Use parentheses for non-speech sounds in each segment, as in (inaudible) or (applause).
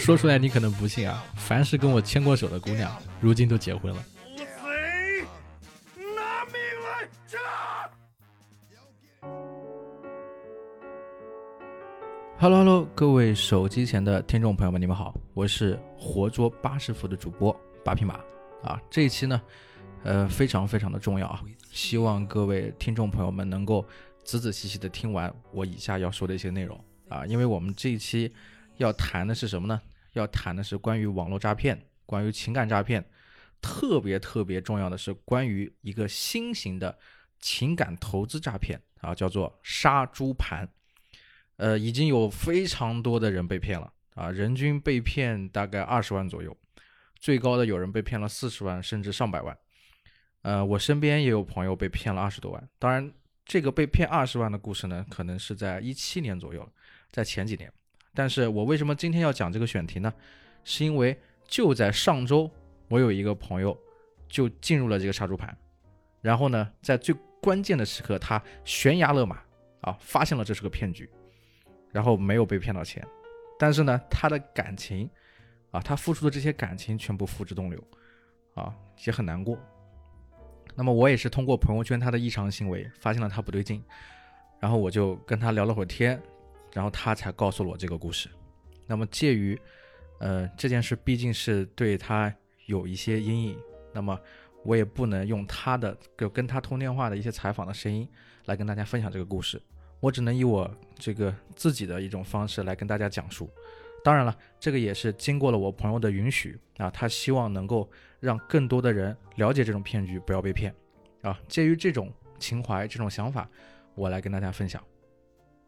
说出来你可能不信啊，凡是跟我牵过手的姑娘，如今都结婚了。Hello Hello，各位手机前的听众朋友们，你们好，我是活捉八十伏的主播八匹马啊。这一期呢，呃，非常非常的重要啊，希望各位听众朋友们能够仔仔细细的听完我以下要说的一些内容啊，因为我们这一期要谈的是什么呢？要谈的是关于网络诈骗，关于情感诈骗，特别特别重要的是关于一个新型的情感投资诈骗啊，叫做杀猪盘。呃，已经有非常多的人被骗了啊，人均被骗大概二十万左右，最高的有人被骗了四十万甚至上百万。呃，我身边也有朋友被骗了二十多万。当然，这个被骗二十万的故事呢，可能是在一七年左右，在前几年。但是我为什么今天要讲这个选题呢？是因为就在上周，我有一个朋友就进入了这个杀猪盘，然后呢，在最关键的时刻，他悬崖勒马啊，发现了这是个骗局。然后没有被骗到钱，但是呢，他的感情，啊，他付出的这些感情全部付之东流，啊，也很难过。那么我也是通过朋友圈他的异常行为，发现了他不对劲，然后我就跟他聊了会儿天，然后他才告诉了我这个故事。那么介于，呃，这件事毕竟是对他有一些阴影，那么我也不能用他的就跟他通电话的一些采访的声音来跟大家分享这个故事。我只能以我这个自己的一种方式来跟大家讲述，当然了，这个也是经过了我朋友的允许啊，他希望能够让更多的人了解这种骗局，不要被骗啊。介于这种情怀、这种想法，我来跟大家分享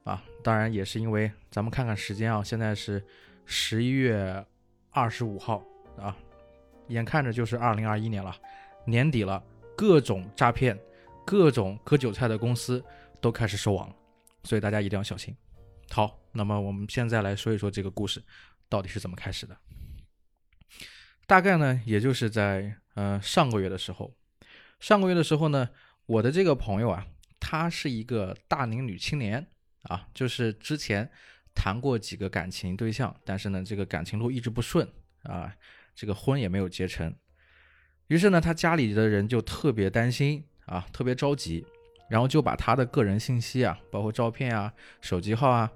啊。当然也是因为咱们看看时间啊，现在是十一月二十五号啊，眼看着就是二零二一年了，年底了，各种诈骗、各种割韭菜的公司都开始收网了。所以大家一定要小心。好，那么我们现在来说一说这个故事到底是怎么开始的。大概呢，也就是在呃上个月的时候，上个月的时候呢，我的这个朋友啊，她是一个大龄女青年啊，就是之前谈过几个感情对象，但是呢，这个感情路一直不顺啊，这个婚也没有结成。于是呢，他家里的人就特别担心啊，特别着急。然后就把他的个人信息啊，包括照片啊、手机号啊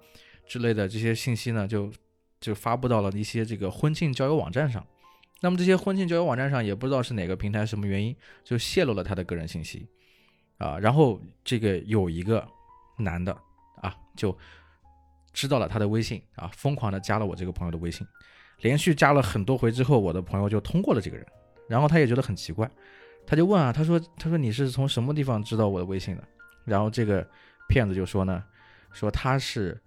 之类的这些信息呢，就就发布到了一些这个婚庆交友网站上。那么这些婚庆交友网站上也不知道是哪个平台、什么原因，就泄露了他的个人信息啊。然后这个有一个男的啊，就知道了他的微信啊，疯狂的加了我这个朋友的微信，连续加了很多回之后，我的朋友就通过了这个人。然后他也觉得很奇怪。他就问啊，他说：“他说你是从什么地方知道我的微信的？”然后这个骗子就说呢，说他是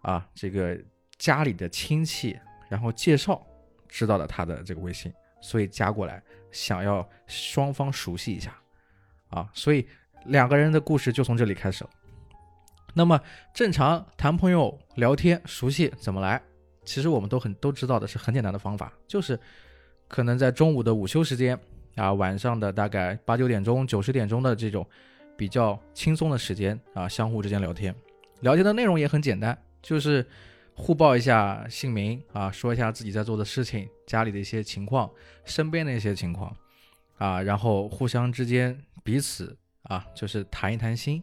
啊这个家里的亲戚，然后介绍知道了他的这个微信，所以加过来，想要双方熟悉一下啊，所以两个人的故事就从这里开始了。那么正常谈朋友、聊天、熟悉怎么来？其实我们都很都知道的是很简单的方法，就是可能在中午的午休时间。啊，晚上的大概八九点钟、九十点钟的这种比较轻松的时间啊，相互之间聊天，聊天的内容也很简单，就是互报一下姓名啊，说一下自己在做的事情、家里的一些情况、身边的一些情况啊，然后互相之间彼此啊，就是谈一谈心。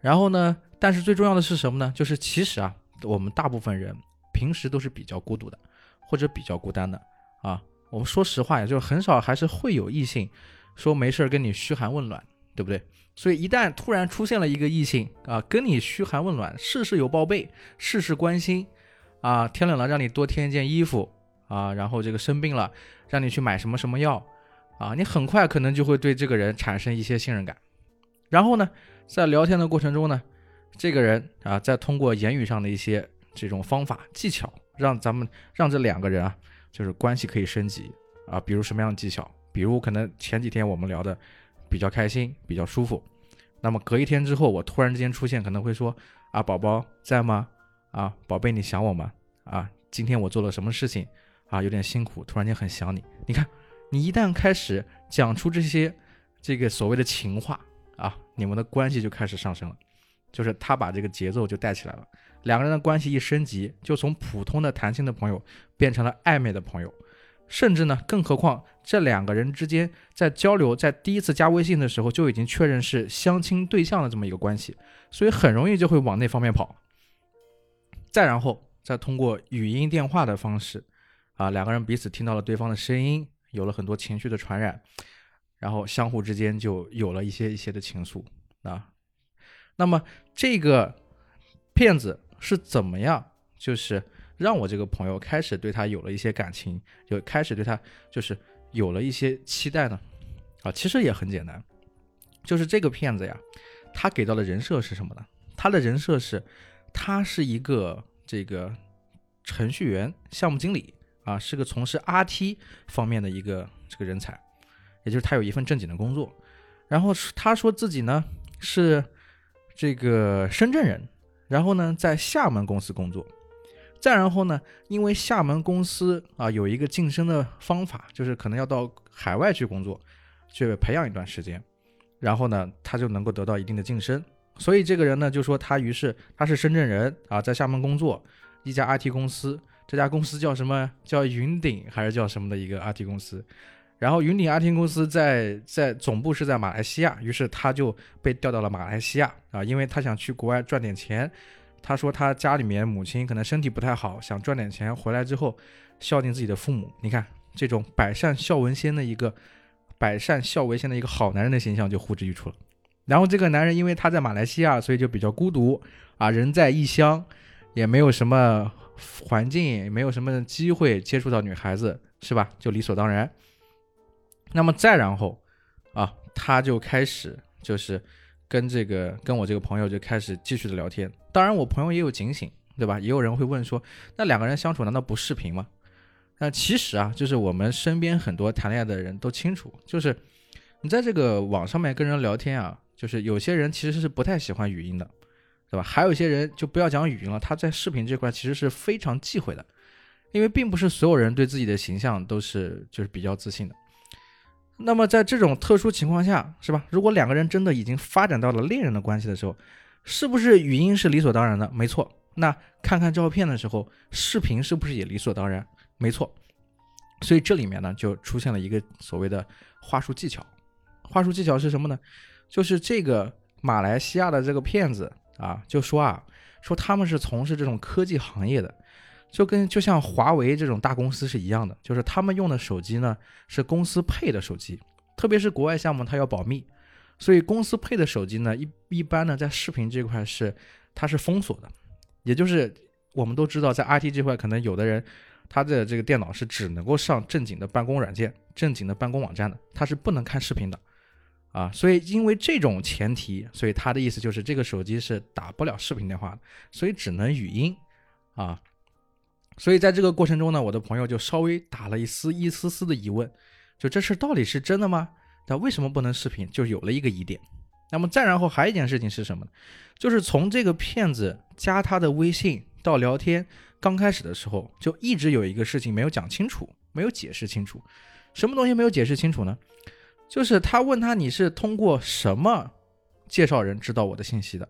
然后呢，但是最重要的是什么呢？就是其实啊，我们大部分人平时都是比较孤独的，或者比较孤单的啊。我们说实话呀，就很少还是会有异性说没事儿跟你嘘寒问暖，对不对？所以一旦突然出现了一个异性啊，跟你嘘寒问暖，事事有报备，事事关心啊，天冷了让你多添一件衣服啊，然后这个生病了让你去买什么什么药啊，你很快可能就会对这个人产生一些信任感。然后呢，在聊天的过程中呢，这个人啊，再通过言语上的一些这种方法技巧，让咱们让这两个人啊。就是关系可以升级啊，比如什么样的技巧？比如可能前几天我们聊的比较开心，比较舒服，那么隔一天之后，我突然之间出现，可能会说啊，宝宝在吗？啊，宝贝，你想我吗？啊，今天我做了什么事情啊？有点辛苦，突然间很想你。你看，你一旦开始讲出这些这个所谓的情话啊，你们的关系就开始上升了，就是他把这个节奏就带起来了，两个人的关系一升级，就从普通的谈心的朋友变成了暧昧的朋友，甚至呢，更何况这两个人之间在交流，在第一次加微信的时候就已经确认是相亲对象的这么一个关系，所以很容易就会往那方面跑。再然后，再通过语音电话的方式，啊，两个人彼此听到了对方的声音，有了很多情绪的传染，然后相互之间就有了一些一些的情愫啊。那么这个骗子是怎么样，就是让我这个朋友开始对他有了一些感情，就开始对他就是有了一些期待呢？啊，其实也很简单，就是这个骗子呀，他给到的人设是什么呢？他的人设是，他是一个这个程序员、项目经理啊，是个从事 RT 方面的一个这个人才，也就是他有一份正经的工作。然后他说自己呢是。这个深圳人，然后呢，在厦门公司工作，再然后呢，因为厦门公司啊有一个晋升的方法，就是可能要到海外去工作，去培养一段时间，然后呢，他就能够得到一定的晋升。所以这个人呢，就说他于是他是深圳人啊，在厦门工作，一家 IT 公司，这家公司叫什么叫云顶还是叫什么的一个 IT 公司。然后云顶阿天公司在在总部是在马来西亚，于是他就被调到了马来西亚啊，因为他想去国外赚点钱。他说他家里面母亲可能身体不太好，想赚点钱回来之后孝敬自己的父母。你看这种百善孝为先的一个百善孝为先的一个好男人的形象就呼之欲出了。然后这个男人因为他在马来西亚，所以就比较孤独啊，人在异乡，也没有什么环境，也没有什么机会接触到女孩子，是吧？就理所当然。那么再然后，啊，他就开始就是跟这个跟我这个朋友就开始继续的聊天。当然，我朋友也有警醒，对吧？也有人会问说，那两个人相处难道不视频吗？那其实啊，就是我们身边很多谈恋爱的人都清楚，就是你在这个网上面跟人聊天啊，就是有些人其实是不太喜欢语音的，对吧？还有一些人就不要讲语音了，他在视频这块其实是非常忌讳的，因为并不是所有人对自己的形象都是就是比较自信的。那么在这种特殊情况下，是吧？如果两个人真的已经发展到了恋人的关系的时候，是不是语音是理所当然的？没错。那看看照片的时候，视频是不是也理所当然？没错。所以这里面呢，就出现了一个所谓的话术技巧。话术技巧是什么呢？就是这个马来西亚的这个骗子啊，就说啊，说他们是从事这种科技行业的。就跟就像华为这种大公司是一样的，就是他们用的手机呢是公司配的手机，特别是国外项目，它要保密，所以公司配的手机呢一一般呢在视频这块是它是封锁的，也就是我们都知道在 IT 这块，可能有的人他的这个电脑是只能够上正经的办公软件、正经的办公网站的，他是不能看视频的啊，所以因为这种前提，所以他的意思就是这个手机是打不了视频电话的，所以只能语音啊。所以在这个过程中呢，我的朋友就稍微打了一丝一丝丝的疑问，就这事到底是真的吗？那为什么不能视频？就有了一个疑点。那么再然后还有一件事情是什么呢？就是从这个骗子加他的微信到聊天刚开始的时候，就一直有一个事情没有讲清楚，没有解释清楚。什么东西没有解释清楚呢？就是他问他你是通过什么介绍人知道我的信息的？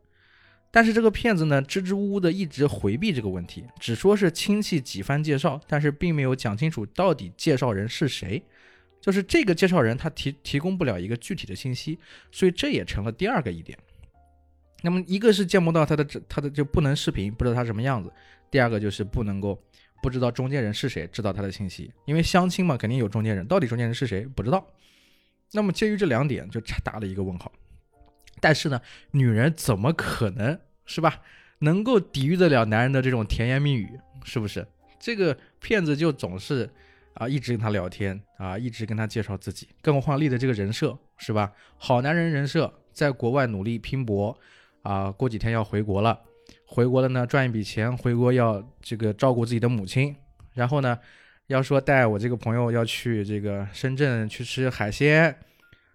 但是这个骗子呢，支支吾吾的一直回避这个问题，只说是亲戚几番介绍，但是并没有讲清楚到底介绍人是谁，就是这个介绍人他提提供不了一个具体的信息，所以这也成了第二个疑点。那么一个是见不到他的他的就不能视频，不知道他什么样子；第二个就是不能够不知道中间人是谁，知道他的信息，因为相亲嘛，肯定有中间人，到底中间人是谁不知道。那么介于这两点，就打了一个问号。但是呢，女人怎么可能是吧？能够抵御得了男人的这种甜言蜜语，是不是？这个骗子就总是啊，一直跟他聊天啊，一直跟他介绍自己。更何况立的这个人设是吧？好男人人设，在国外努力拼搏啊，过几天要回国了，回国了呢赚一笔钱，回国要这个照顾自己的母亲，然后呢，要说带我这个朋友要去这个深圳去吃海鲜。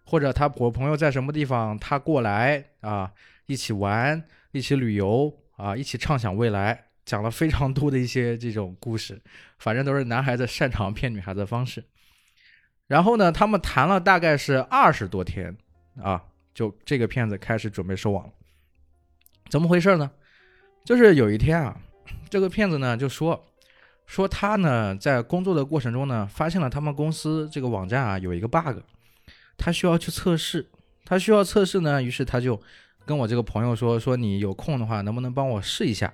或者他我朋友在什么地方，他过来啊，一起玩，一起旅游啊，一起畅想未来，讲了非常多的一些这种故事，反正都是男孩子擅长骗女孩子的方式。然后呢，他们谈了大概是二十多天啊，就这个骗子开始准备收网了。怎么回事呢？就是有一天啊，这个骗子呢就说说他呢在工作的过程中呢，发现了他们公司这个网站啊有一个 bug，他需要去测试，他需要测试呢，于是他就跟我这个朋友说说你有空的话能不能帮我试一下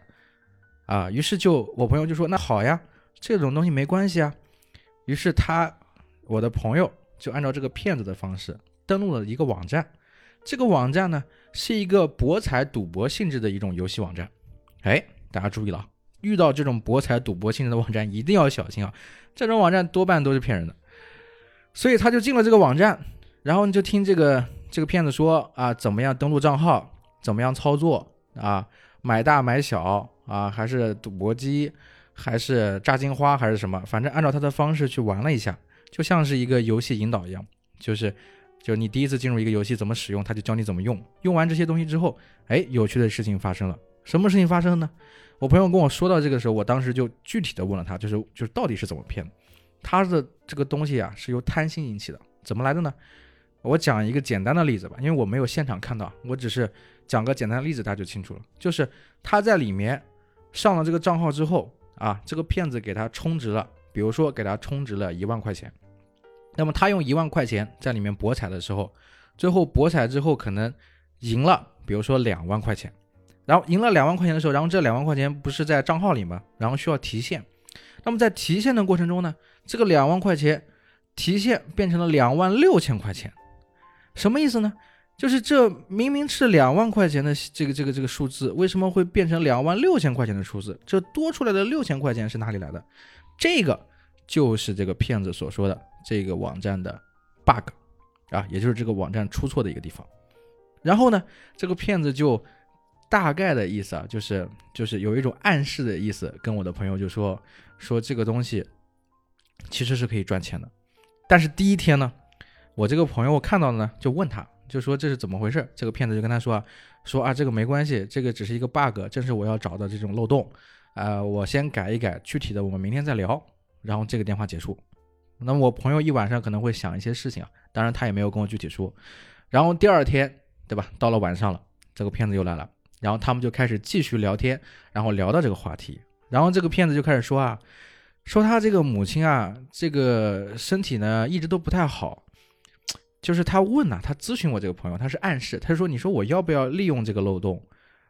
啊？于是就我朋友就说那好呀，这种东西没关系啊。于是他我的朋友就按照这个骗子的方式登录了一个网站，这个网站呢是一个博彩赌博性质的一种游戏网站。哎，大家注意了，遇到这种博彩赌博性质的网站一定要小心啊！这种网站多半都是骗人的。所以他就进了这个网站，然后你就听这个这个骗子说啊，怎么样登录账号，怎么样操作啊，买大买小啊，还是赌博机，还是炸金花，还是什么，反正按照他的方式去玩了一下，就像是一个游戏引导一样，就是就你第一次进入一个游戏怎么使用，他就教你怎么用。用完这些东西之后，哎，有趣的事情发生了。什么事情发生呢？我朋友跟我说到这个时候，我当时就具体的问了他，就是就是到底是怎么骗的？他的这个东西啊是由贪心引起的，怎么来的呢？我讲一个简单的例子吧，因为我没有现场看到，我只是讲个简单的例子，大家就清楚了。就是他在里面上了这个账号之后啊，这个骗子给他充值了，比如说给他充值了一万块钱，那么他用一万块钱在里面博彩的时候，最后博彩之后可能赢了，比如说两万块钱。然后赢了两万块钱的时候，然后这两万块钱不是在账号里吗？然后需要提现。那么在提现的过程中呢，这个两万块钱提现变成了两万六千块钱，什么意思呢？就是这明明是两万块钱的这个这个这个数字，为什么会变成两万六千块钱的数字？这多出来的六千块钱是哪里来的？这个就是这个骗子所说的这个网站的 bug 啊，也就是这个网站出错的一个地方。然后呢，这个骗子就。大概的意思啊，就是就是有一种暗示的意思，跟我的朋友就说说这个东西其实是可以赚钱的。但是第一天呢，我这个朋友我看到了呢，就问他，就说这是怎么回事？这个骗子就跟他说啊说啊，这个没关系，这个只是一个 bug，正是我要找的这种漏洞。呃，我先改一改，具体的我们明天再聊。然后这个电话结束。那么我朋友一晚上可能会想一些事情啊，当然他也没有跟我具体说。然后第二天，对吧？到了晚上了，这个骗子又来了。然后他们就开始继续聊天，然后聊到这个话题，然后这个骗子就开始说啊，说他这个母亲啊，这个身体呢一直都不太好，就是他问呐，他咨询我这个朋友，他是暗示，他说你说我要不要利用这个漏洞，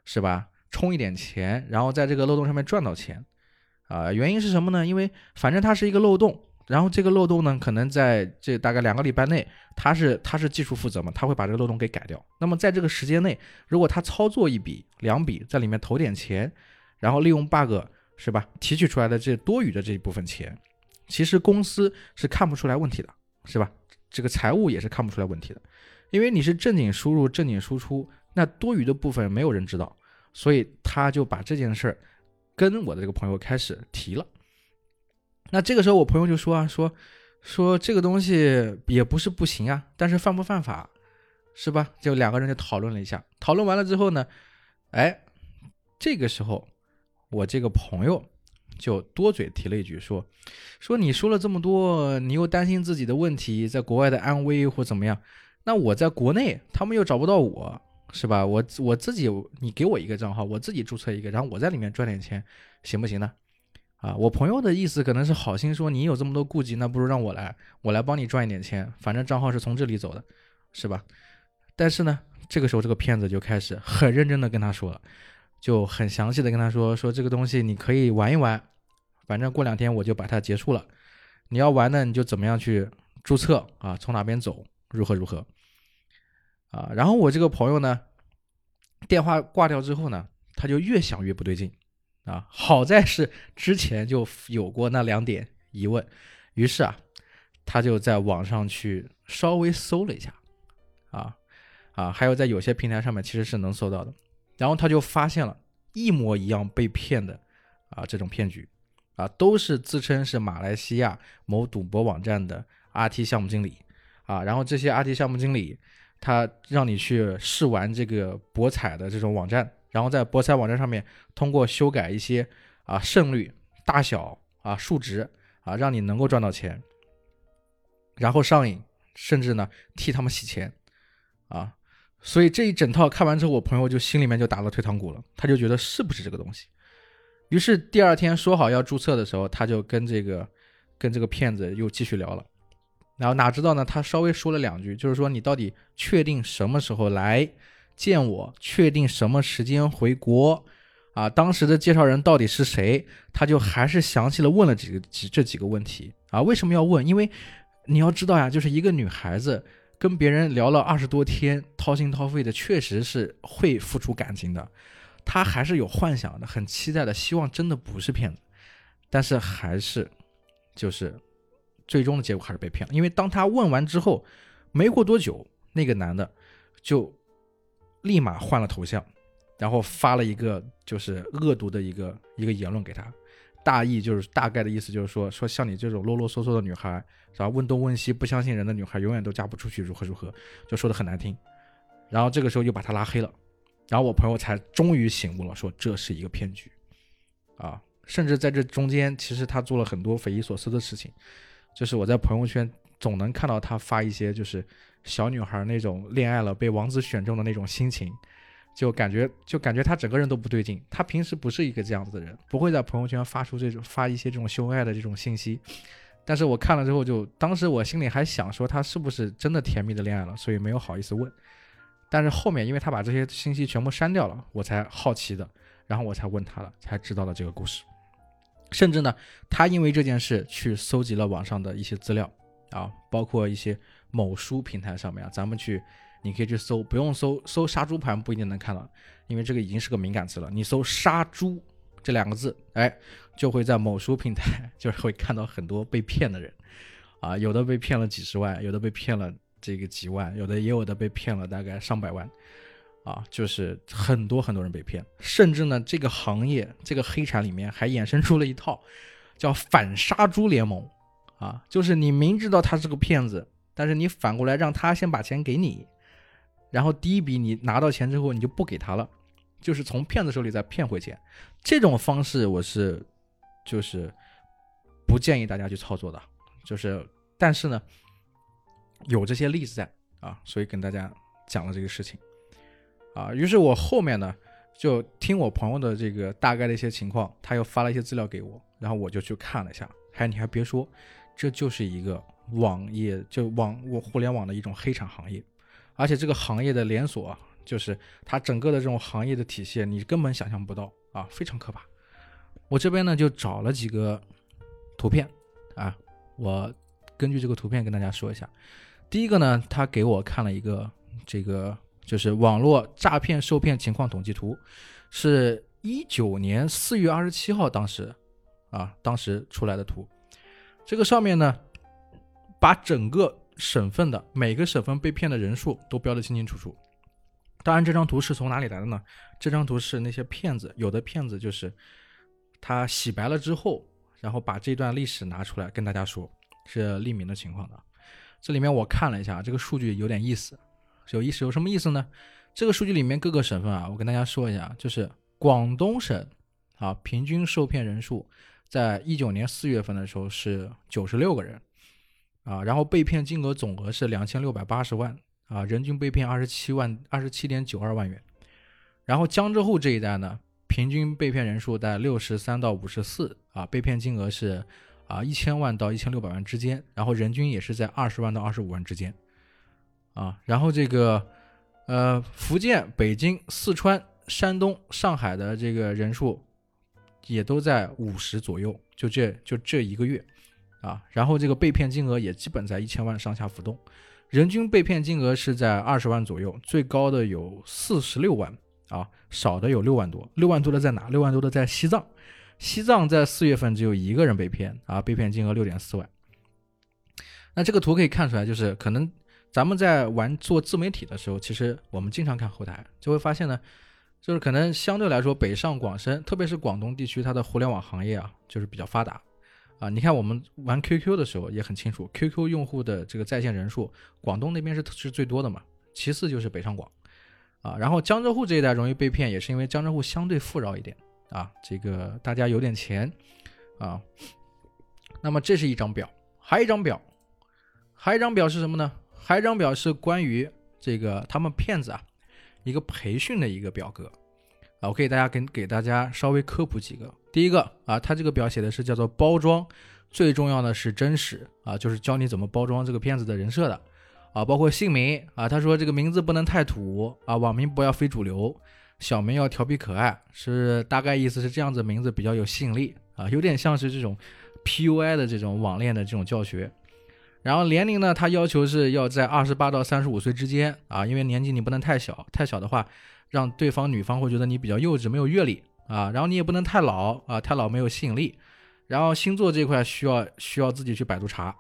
是吧？充一点钱，然后在这个漏洞上面赚到钱，啊，原因是什么呢？因为反正它是一个漏洞。然后这个漏洞呢，可能在这大概两个礼拜内，他是他是技术负责嘛，他会把这个漏洞给改掉。那么在这个时间内，如果他操作一笔两笔，在里面投点钱，然后利用 bug 是吧，提取出来的这多余的这一部分钱，其实公司是看不出来问题的，是吧？这个财务也是看不出来问题的，因为你是正经输入正经输出，那多余的部分没有人知道，所以他就把这件事儿跟我的这个朋友开始提了。那这个时候，我朋友就说啊，说说这个东西也不是不行啊，但是犯不犯法，是吧？就两个人就讨论了一下，讨论完了之后呢，哎，这个时候我这个朋友就多嘴提了一句，说说你说了这么多，你又担心自己的问题，在国外的安危或怎么样，那我在国内他们又找不到我，是吧？我我自己，你给我一个账号，我自己注册一个，然后我在里面赚点钱，行不行呢？啊，我朋友的意思可能是好心说，你有这么多顾忌，那不如让我来，我来帮你赚一点钱，反正账号是从这里走的，是吧？但是呢，这个时候这个骗子就开始很认真的跟他说了，就很详细的跟他说，说这个东西你可以玩一玩，反正过两天我就把它结束了，你要玩呢你就怎么样去注册啊，从哪边走，如何如何，啊，然后我这个朋友呢，电话挂掉之后呢，他就越想越不对劲。啊，好在是之前就有过那两点疑问，于是啊，他就在网上去稍微搜了一下，啊啊，还有在有些平台上面其实是能搜到的，然后他就发现了一模一样被骗的啊这种骗局，啊都是自称是马来西亚某赌博网站的 RT 项目经理，啊，然后这些 RT 项目经理他让你去试玩这个博彩的这种网站。然后在博彩网站上面，通过修改一些啊胜率、大小啊数值啊，让你能够赚到钱，然后上瘾，甚至呢替他们洗钱啊，所以这一整套看完之后，我朋友就心里面就打了退堂鼓了，他就觉得是不是这个东西。于是第二天说好要注册的时候，他就跟这个跟这个骗子又继续聊了。然后哪知道呢？他稍微说了两句，就是说你到底确定什么时候来见我？确定什么时间回国？啊，当时的介绍人到底是谁？他就还是详细的问了几个几这几个问题啊？为什么要问？因为你要知道呀，就是一个女孩子跟别人聊了二十多天，掏心掏肺的，确实是会付出感情的。她还是有幻想的，很期待的，希望真的不是骗子，但是还是就是最终的结果还是被骗了。因为当他问完之后，没过多久，那个男的就立马换了头像。然后发了一个就是恶毒的一个一个言论给他，大意就是大概的意思就是说说像你这种啰啰嗦嗦的女孩，然后问东问西不相信人的女孩，永远都嫁不出去，如何如何，就说的很难听。然后这个时候又把他拉黑了，然后我朋友才终于醒悟了，说这是一个骗局，啊，甚至在这中间，其实他做了很多匪夷所思的事情，就是我在朋友圈总能看到他发一些就是小女孩那种恋爱了被王子选中的那种心情。就感觉就感觉他整个人都不对劲，他平时不是一个这样子的人，不会在朋友圈发出这种发一些这种秀恩爱的这种信息。但是我看了之后，就当时我心里还想说他是不是真的甜蜜的恋爱了，所以没有好意思问。但是后面因为他把这些信息全部删掉了，我才好奇的，然后我才问他了，才知道了这个故事。甚至呢，他因为这件事去搜集了网上的一些资料啊，包括一些某书平台上面啊，咱们去。你可以去搜，不用搜，搜杀猪盘不一定能看到，因为这个已经是个敏感词了。你搜“杀猪”这两个字，哎，就会在某书平台 (laughs) 就是会看到很多被骗的人，啊，有的被骗了几十万，有的被骗了这个几万，有的也有的被骗了大概上百万，啊，就是很多很多人被骗，甚至呢，这个行业这个黑产里面还衍生出了一套叫反杀猪联盟，啊，就是你明知道他是个骗子，但是你反过来让他先把钱给你。然后第一笔你拿到钱之后，你就不给他了，就是从骗子手里再骗回钱。这种方式我是就是不建议大家去操作的，就是但是呢有这些例子在啊，所以跟大家讲了这个事情啊。于是我后面呢就听我朋友的这个大概的一些情况，他又发了一些资料给我，然后我就去看了一下。还你还别说，这就是一个网页就网我互联网的一种黑产行业。而且这个行业的连锁，就是它整个的这种行业的体系，你根本想象不到啊，非常可怕。我这边呢就找了几个图片啊，我根据这个图片跟大家说一下。第一个呢，他给我看了一个这个就是网络诈骗受骗情况统计图，是一九年四月二十七号当时啊当时出来的图。这个上面呢，把整个。省份的每个省份被骗的人数都标得清清楚楚。当然，这张图是从哪里来的呢？这张图是那些骗子，有的骗子就是他洗白了之后，然后把这段历史拿出来跟大家说，是匿名的情况的。这里面我看了一下，这个数据有点意思，有意思有什么意思呢？这个数据里面各个省份啊，我跟大家说一下，就是广东省啊，平均受骗人数在一九年四月份的时候是九十六个人。啊，然后被骗金额总额是两千六百八十万啊，人均被骗二十七万二十七点九二万元。然后江浙沪这一带呢，平均被骗人数在六十三到五十四啊，被骗金额是啊一千万到一千六百万之间，然后人均也是在二十万到二十五万之间啊。然后这个呃福建、北京、四川、山东、上海的这个人数也都在五十左右，就这就这一个月。啊，然后这个被骗金额也基本在一千万上下浮动，人均被骗金额是在二十万左右，最高的有四十六万啊，少的有六万多，六万多的在哪？六万多的在西藏，西藏在四月份只有一个人被骗啊，被骗金额六点四万。那这个图可以看出来，就是可能咱们在玩做自媒体的时候，其实我们经常看后台，就会发现呢，就是可能相对来说北上广深，特别是广东地区，它的互联网行业啊，就是比较发达。啊，你看我们玩 QQ 的时候也很清楚，QQ 用户的这个在线人数，广东那边是是最多的嘛，其次就是北上广，啊，然后江浙沪这一带容易被骗，也是因为江浙沪相对富饶一点啊，这个大家有点钱啊。那么这是一张表，还一张表，还一张表是什么呢？还一张表是关于这个他们骗子啊一个培训的一个表格啊，我可以大家给给大家稍微科普几个。第一个啊，它这个表写的是叫做包装，最重要的是真实啊，就是教你怎么包装这个骗子的人设的啊，包括姓名啊，他说这个名字不能太土啊，网名不要非主流，小名要调皮可爱，是大概意思是这样子，名字比较有吸引力啊，有点像是这种 PUI 的这种网恋的这种教学。然后年龄呢，他要求是要在二十八到三十五岁之间啊，因为年纪你不能太小，太小的话，让对方女方会觉得你比较幼稚，没有阅历啊。然后你也不能太老啊，太老没有吸引力。然后星座这块需要需要自己去百度查。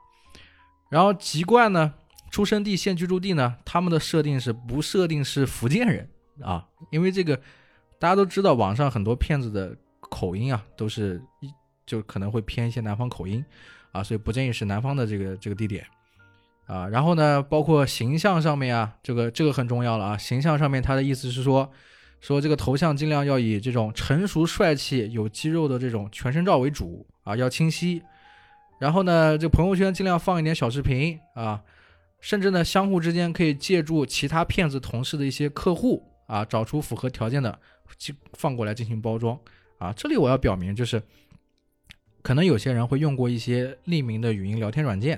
然后籍贯呢，出生地、现居住地呢，他们的设定是不设定是福建人啊，因为这个大家都知道，网上很多骗子的口音啊，都是一就可能会偏一些南方口音。啊，所以不建议是南方的这个这个地点，啊，然后呢，包括形象上面啊，这个这个很重要了啊，形象上面他的意思是说，说这个头像尽量要以这种成熟帅气、有肌肉的这种全身照为主啊，要清晰，然后呢，这朋友圈尽量放一点小视频啊，甚至呢，相互之间可以借助其他骗子同事的一些客户啊，找出符合条件的，放过来进行包装啊，这里我要表明就是。可能有些人会用过一些匿名的语音聊天软件，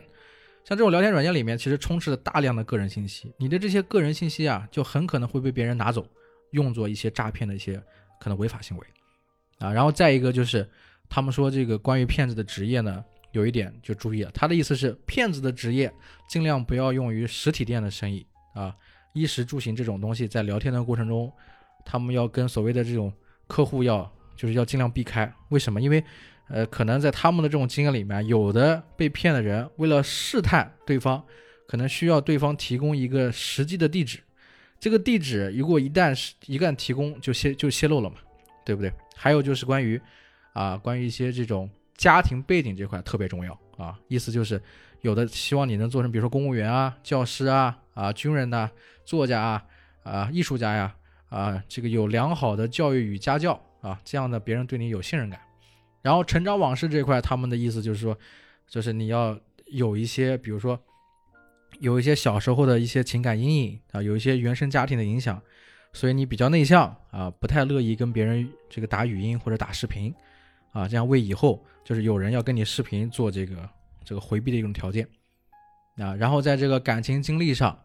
像这种聊天软件里面，其实充斥着大量的个人信息。你的这些个人信息啊，就很可能会被别人拿走，用作一些诈骗的一些可能违法行为啊。然后再一个就是，他们说这个关于骗子的职业呢，有一点就注意了，他的意思是骗子的职业尽量不要用于实体店的生意啊，衣食住行这种东西，在聊天的过程中，他们要跟所谓的这种客户要就是要尽量避开。为什么？因为呃，可能在他们的这种经验里面，有的被骗的人为了试探对方，可能需要对方提供一个实际的地址。这个地址如果一旦是一旦提供，就泄就泄露了嘛，对不对？还有就是关于啊，关于一些这种家庭背景这块特别重要啊，意思就是有的希望你能做成，比如说公务员啊、教师啊、啊军人呐、作家啊、啊艺术家呀、啊这个有良好的教育与家教啊，这样的别人对你有信任感。然后成长往事这块，他们的意思就是说，就是你要有一些，比如说，有一些小时候的一些情感阴影啊，有一些原生家庭的影响，所以你比较内向啊，不太乐意跟别人这个打语音或者打视频啊，这样为以后就是有人要跟你视频做这个这个回避的一种条件啊。然后在这个感情经历上，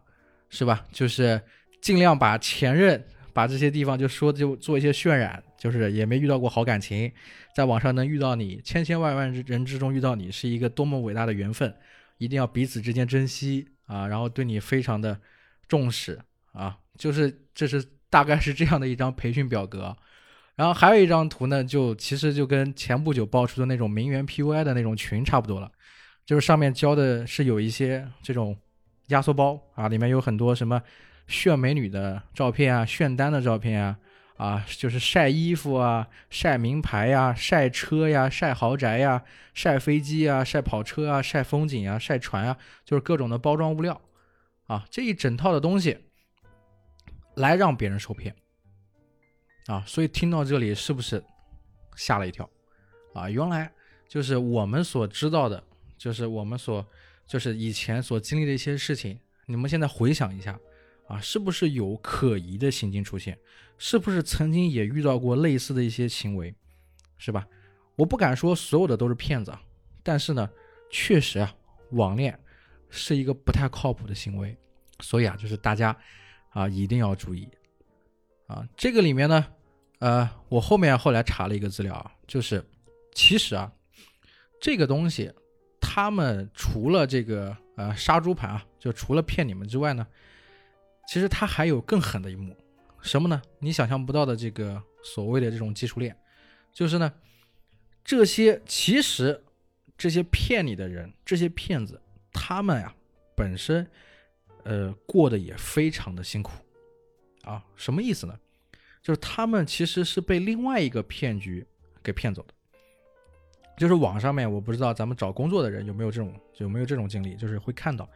是吧？就是尽量把前任。把这些地方就说就做一些渲染，就是也没遇到过好感情，在网上能遇到你，千千万万人之中遇到你是一个多么伟大的缘分，一定要彼此之间珍惜啊，然后对你非常的重视啊，就是这是大概是这样的一张培训表格，然后还有一张图呢，就其实就跟前不久爆出的那种名媛 PUI 的那种群差不多了，就是上面教的是有一些这种压缩包啊，里面有很多什么。炫美女的照片啊，炫单的照片啊，啊，就是晒衣服啊，晒名牌呀，晒车呀，晒豪宅呀，晒飞机啊，晒跑车啊，晒风景啊，晒船啊，就是各种的包装物料啊，这一整套的东西来让别人受骗啊，所以听到这里是不是吓了一跳啊？原来就是我们所知道的，就是我们所就是以前所经历的一些事情，你们现在回想一下。啊，是不是有可疑的行径出现？是不是曾经也遇到过类似的一些行为，是吧？我不敢说所有的都是骗子，但是呢，确实啊，网恋是一个不太靠谱的行为，所以啊，就是大家啊一定要注意啊。这个里面呢，呃，我后面后来查了一个资料啊，就是其实啊，这个东西他们除了这个呃杀猪盘啊，就除了骗你们之外呢。其实他还有更狠的一幕，什么呢？你想象不到的这个所谓的这种技术链，就是呢，这些其实这些骗你的人，这些骗子，他们呀本身，呃，过得也非常的辛苦，啊，什么意思呢？就是他们其实是被另外一个骗局给骗走的，就是网上面我不知道咱们找工作的人有没有这种有没有这种经历，就是会看到。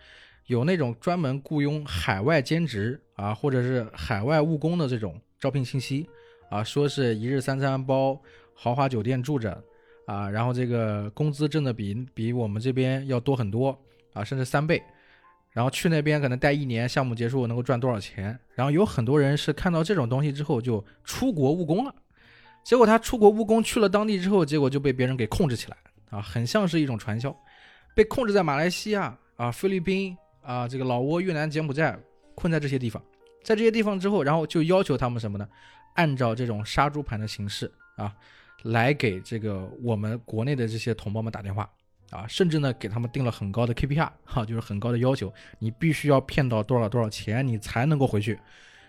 有那种专门雇佣海外兼职啊，或者是海外务工的这种招聘信息啊，说是一日三餐包，豪华酒店住着啊，然后这个工资挣的比比我们这边要多很多啊，甚至三倍。然后去那边可能待一年，项目结束能够赚多少钱。然后有很多人是看到这种东西之后就出国务工了，结果他出国务工去了当地之后，结果就被别人给控制起来啊，很像是一种传销，被控制在马来西亚啊、菲律宾啊、这个老挝、越南、柬埔寨，困在这些地方。在这些地方之后，然后就要求他们什么呢？按照这种杀猪盘的形式啊，来给这个我们国内的这些同胞们打电话啊，甚至呢给他们定了很高的 KPI 哈，就是很高的要求，你必须要骗到多少多少钱，你才能够回去。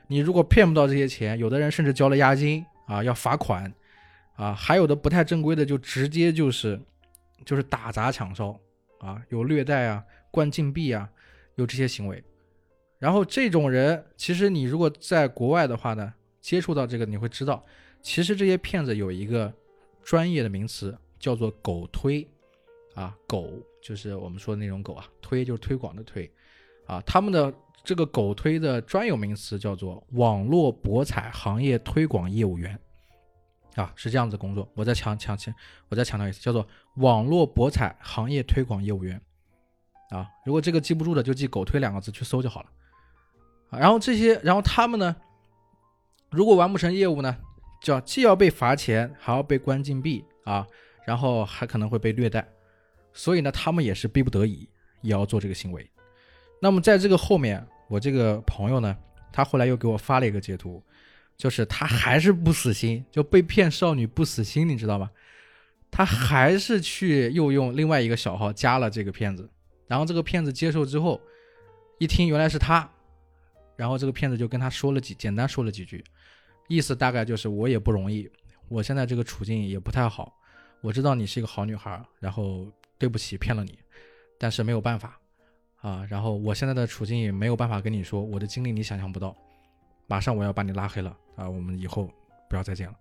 你如果骗不到这些钱，有的人甚至交了押金啊，要罚款啊，还有的不太正规的就直接就是就是打砸抢烧啊，有虐待啊、灌禁闭啊，有这些行为。然后这种人，其实你如果在国外的话呢，接触到这个，你会知道，其实这些骗子有一个专业的名词，叫做“狗推”，啊，狗就是我们说的那种狗啊，推就是推广的推，啊，他们的这个狗推的专有名词叫做网络博彩行业推广业务员，啊，是这样子工作。我再强强强，我再强调一次，叫做网络博彩行业推广业务员，啊，如果这个记不住的，就记“狗推”两个字去搜就好了。然后这些，然后他们呢，如果完不成业务呢，叫既要被罚钱，还要被关禁闭啊，然后还可能会被虐待，所以呢，他们也是逼不得已也要做这个行为。那么在这个后面，我这个朋友呢，他后来又给我发了一个截图，就是他还是不死心，就被骗少女不死心，你知道吗？他还是去又用另外一个小号加了这个骗子，然后这个骗子接受之后，一听原来是他。然后这个骗子就跟他说了几简单说了几句，意思大概就是我也不容易，我现在这个处境也不太好，我知道你是一个好女孩，然后对不起骗了你，但是没有办法啊，然后我现在的处境也没有办法跟你说，我的经历你想象不到，马上我要把你拉黑了啊，我们以后不要再见了，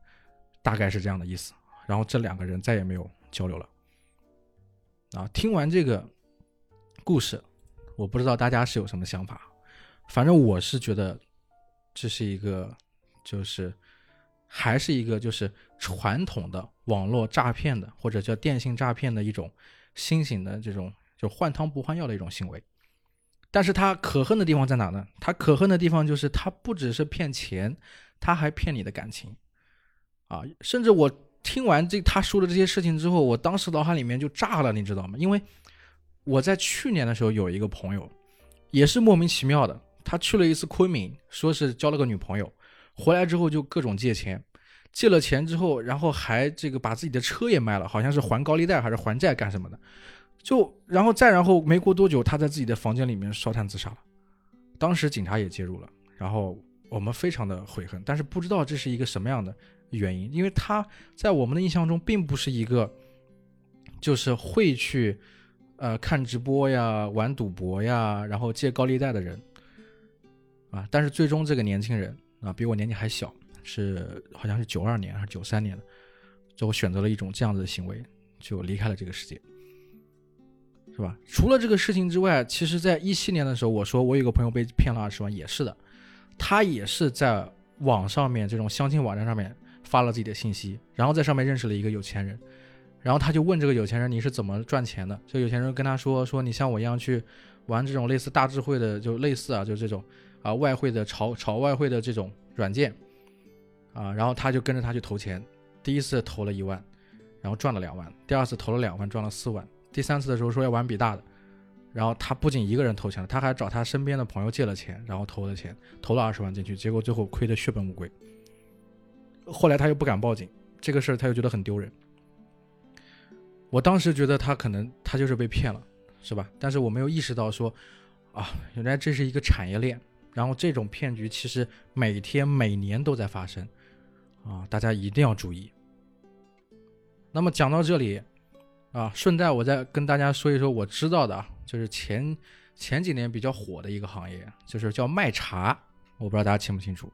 大概是这样的意思。然后这两个人再也没有交流了。啊，听完这个故事，我不知道大家是有什么想法。反正我是觉得，这是一个，就是还是一个就是传统的网络诈骗的或者叫电信诈骗的一种新型的这种就换汤不换药的一种行为。但是它可恨的地方在哪呢？它可恨的地方就是它不只是骗钱，它还骗你的感情啊！甚至我听完这他说的这些事情之后，我当时脑海里面就炸了，你知道吗？因为我在去年的时候有一个朋友，也是莫名其妙的。他去了一次昆明，说是交了个女朋友，回来之后就各种借钱，借了钱之后，然后还这个把自己的车也卖了，好像是还高利贷还是还债干什么的，就然后再然后没过多久，他在自己的房间里面烧炭自杀了。当时警察也介入了，然后我们非常的悔恨，但是不知道这是一个什么样的原因，因为他在我们的印象中并不是一个就是会去呃看直播呀、玩赌博呀，然后借高利贷的人。啊！但是最终这个年轻人啊，比我年纪还小，是好像是九二年还是九三年的，最后选择了一种这样子的行为，就离开了这个世界，是吧？除了这个事情之外，其实在一七年的时候，我说我有个朋友被骗了二十万，也是的，他也是在网上面这种相亲网站上面发了自己的信息，然后在上面认识了一个有钱人，然后他就问这个有钱人你是怎么赚钱的？这个有钱人跟他说说你像我一样去玩这种类似大智慧的，就类似啊，就这种。啊，外汇的炒炒外汇的这种软件，啊，然后他就跟着他去投钱，第一次投了一万，然后赚了两万，第二次投了两万，赚了四万，第三次的时候说要玩笔大的，然后他不仅一个人投钱了，他还找他身边的朋友借了钱，然后投了钱，投了二十万进去，结果最后亏得血本无归。后来他又不敢报警，这个事儿他又觉得很丢人。我当时觉得他可能他就是被骗了，是吧？但是我没有意识到说，啊，原来这是一个产业链。然后这种骗局其实每天每年都在发生，啊，大家一定要注意。那么讲到这里，啊，顺带我再跟大家说一说我知道的，就是前前几年比较火的一个行业，就是叫卖茶。我不知道大家清不清楚，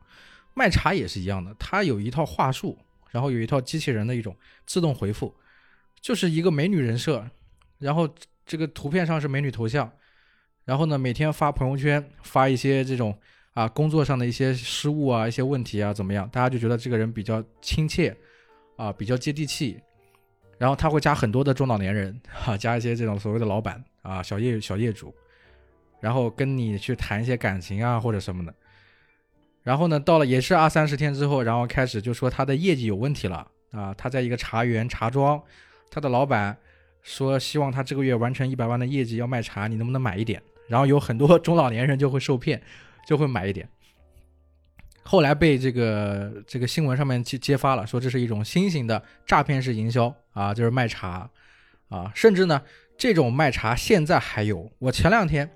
卖茶也是一样的，它有一套话术，然后有一套机器人的一种自动回复，就是一个美女人设，然后这个图片上是美女头像。然后呢，每天发朋友圈，发一些这种啊工作上的一些失误啊、一些问题啊，怎么样？大家就觉得这个人比较亲切，啊，比较接地气。然后他会加很多的中老年人，哈，加一些这种所谓的老板啊、小业小业主，然后跟你去谈一些感情啊或者什么的。然后呢，到了也是二三十天之后，然后开始就说他的业绩有问题了啊，他在一个茶园茶庄，他的老板说希望他这个月完成一百万的业绩要卖茶，你能不能买一点？然后有很多 (laughs) 中老年人就会受骗，就会买一点。后来被这个这个新闻上面揭揭发了，说这是一种新型的诈骗式营销啊，就是卖茶啊，甚至呢这种卖茶现在还有。我前两天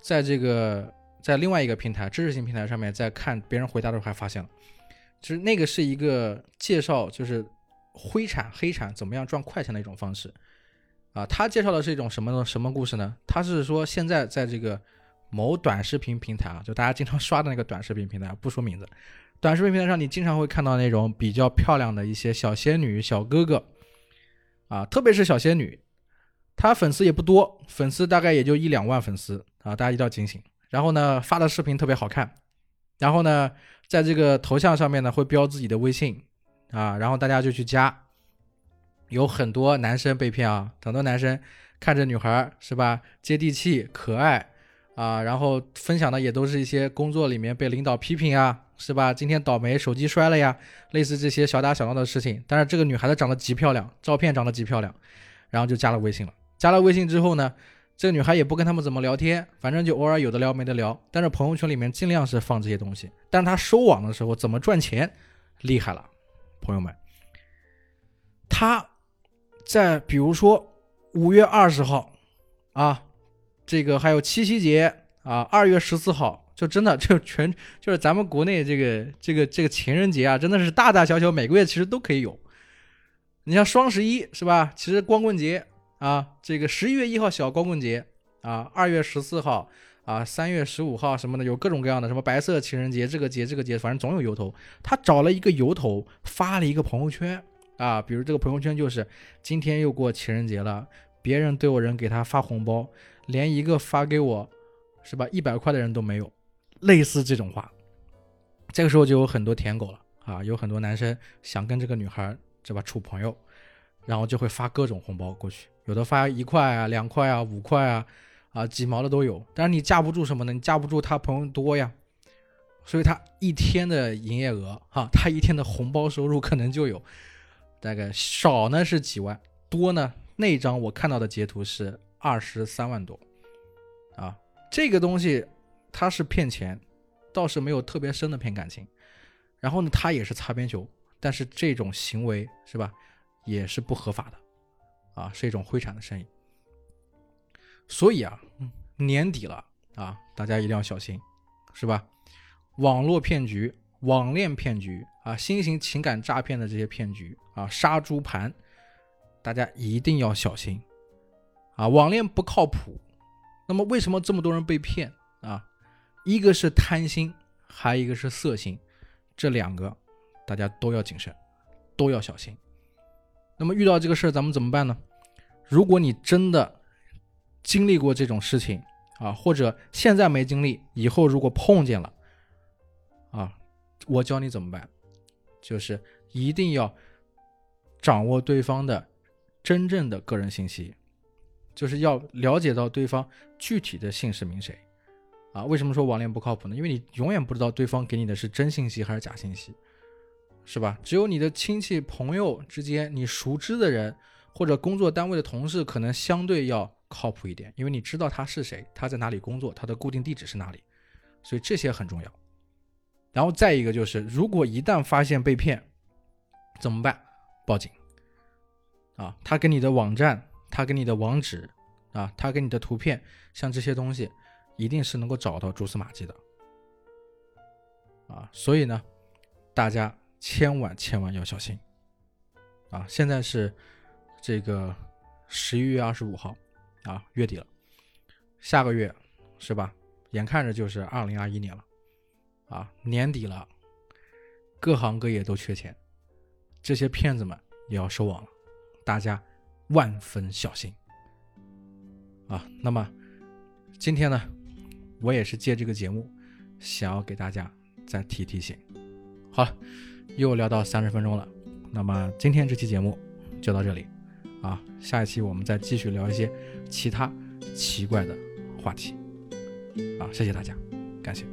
在这个。在另外一个平台，知识型平台上面，在看别人回答的时候，还发现了，就是那个是一个介绍，就是灰产、黑产怎么样赚快钱的一种方式啊。他介绍的是一种什么什么故事呢？他是说现在在这个某短视频平台啊，就大家经常刷的那个短视频平台，不说名字，短视频平台上你经常会看到那种比较漂亮的一些小仙女、小哥哥啊，特别是小仙女，她粉丝也不多，粉丝大概也就一两万粉丝啊，大家一定要警醒。然后呢，发的视频特别好看，然后呢，在这个头像上面呢会标自己的微信啊，然后大家就去加，有很多男生被骗啊，很多男生看着女孩是吧，接地气可爱啊，然后分享的也都是一些工作里面被领导批评啊，是吧？今天倒霉手机摔了呀，类似这些小打小闹的事情。但是这个女孩子长得极漂亮，照片长得极漂亮，然后就加了微信了。加了微信之后呢？这个女孩也不跟他们怎么聊天，反正就偶尔有的聊没得聊。但是朋友圈里面尽量是放这些东西。但是她收网的时候怎么赚钱，厉害了，朋友们。他在比如说五月二十号啊，这个还有七夕节啊，二月十四号，就真的 (laughs) 就全就是咱们国内这个这个这个情人节啊，真的是大大小小每个月其实都可以有。你像双十一是吧？其实光棍节。啊，这个十一月一号小光棍节啊，二月十四号啊，三月十五号什么的，有各种各样的什么白色情人节，这个节这个节，反正总有由头。他找了一个由头，发了一个朋友圈啊，比如这个朋友圈就是今天又过情人节了，别人都有人给他发红包，连一个发给我是吧一百块的人都没有，类似这种话。这个时候就有很多舔狗了啊，有很多男生想跟这个女孩是吧处朋友，然后就会发各种红包过去。有的发一块啊、两块啊、五块啊，啊几毛的都有。但是你架不住什么呢？你架不住他朋友多呀，所以他一天的营业额哈，他一天的红包收入可能就有大概少呢是几万，多呢那张我看到的截图是二十三万多啊。这个东西他是骗钱，倒是没有特别深的骗感情。然后呢，他也是擦边球，但是这种行为是吧，也是不合法的。啊，是一种灰产的生意，所以啊，年底了啊，大家一定要小心，是吧？网络骗局、网恋骗局啊，新型情感诈骗的这些骗局啊，杀猪盘，大家一定要小心啊！网恋不靠谱，那么为什么这么多人被骗啊？一个是贪心，还一个是色心，这两个大家都要谨慎，都要小心。那么遇到这个事儿，咱们怎么办呢？如果你真的经历过这种事情啊，或者现在没经历，以后如果碰见了啊，我教你怎么办，就是一定要掌握对方的真正的个人信息，就是要了解到对方具体的姓氏名谁啊。为什么说网恋不靠谱呢？因为你永远不知道对方给你的是真信息还是假信息，是吧？只有你的亲戚朋友之间，你熟知的人。或者工作单位的同事可能相对要靠谱一点，因为你知道他是谁，他在哪里工作，他的固定地址是哪里，所以这些很重要。然后再一个就是，如果一旦发现被骗，怎么办？报警。啊，他给你的网站，他给你的网址，啊，他给你的图片，像这些东西，一定是能够找到蛛丝马迹的。啊，所以呢，大家千万千万要小心。啊，现在是。这个十一月二十五号啊，月底了，下个月是吧？眼看着就是二零二一年了啊，年底了，各行各业都缺钱，这些骗子们也要收网了，大家万分小心啊！那么今天呢，我也是借这个节目，想要给大家再提提醒。好了，又聊到三十分钟了，那么今天这期节目就到这里。啊，下一期我们再继续聊一些其他奇怪的话题。啊，谢谢大家，感谢。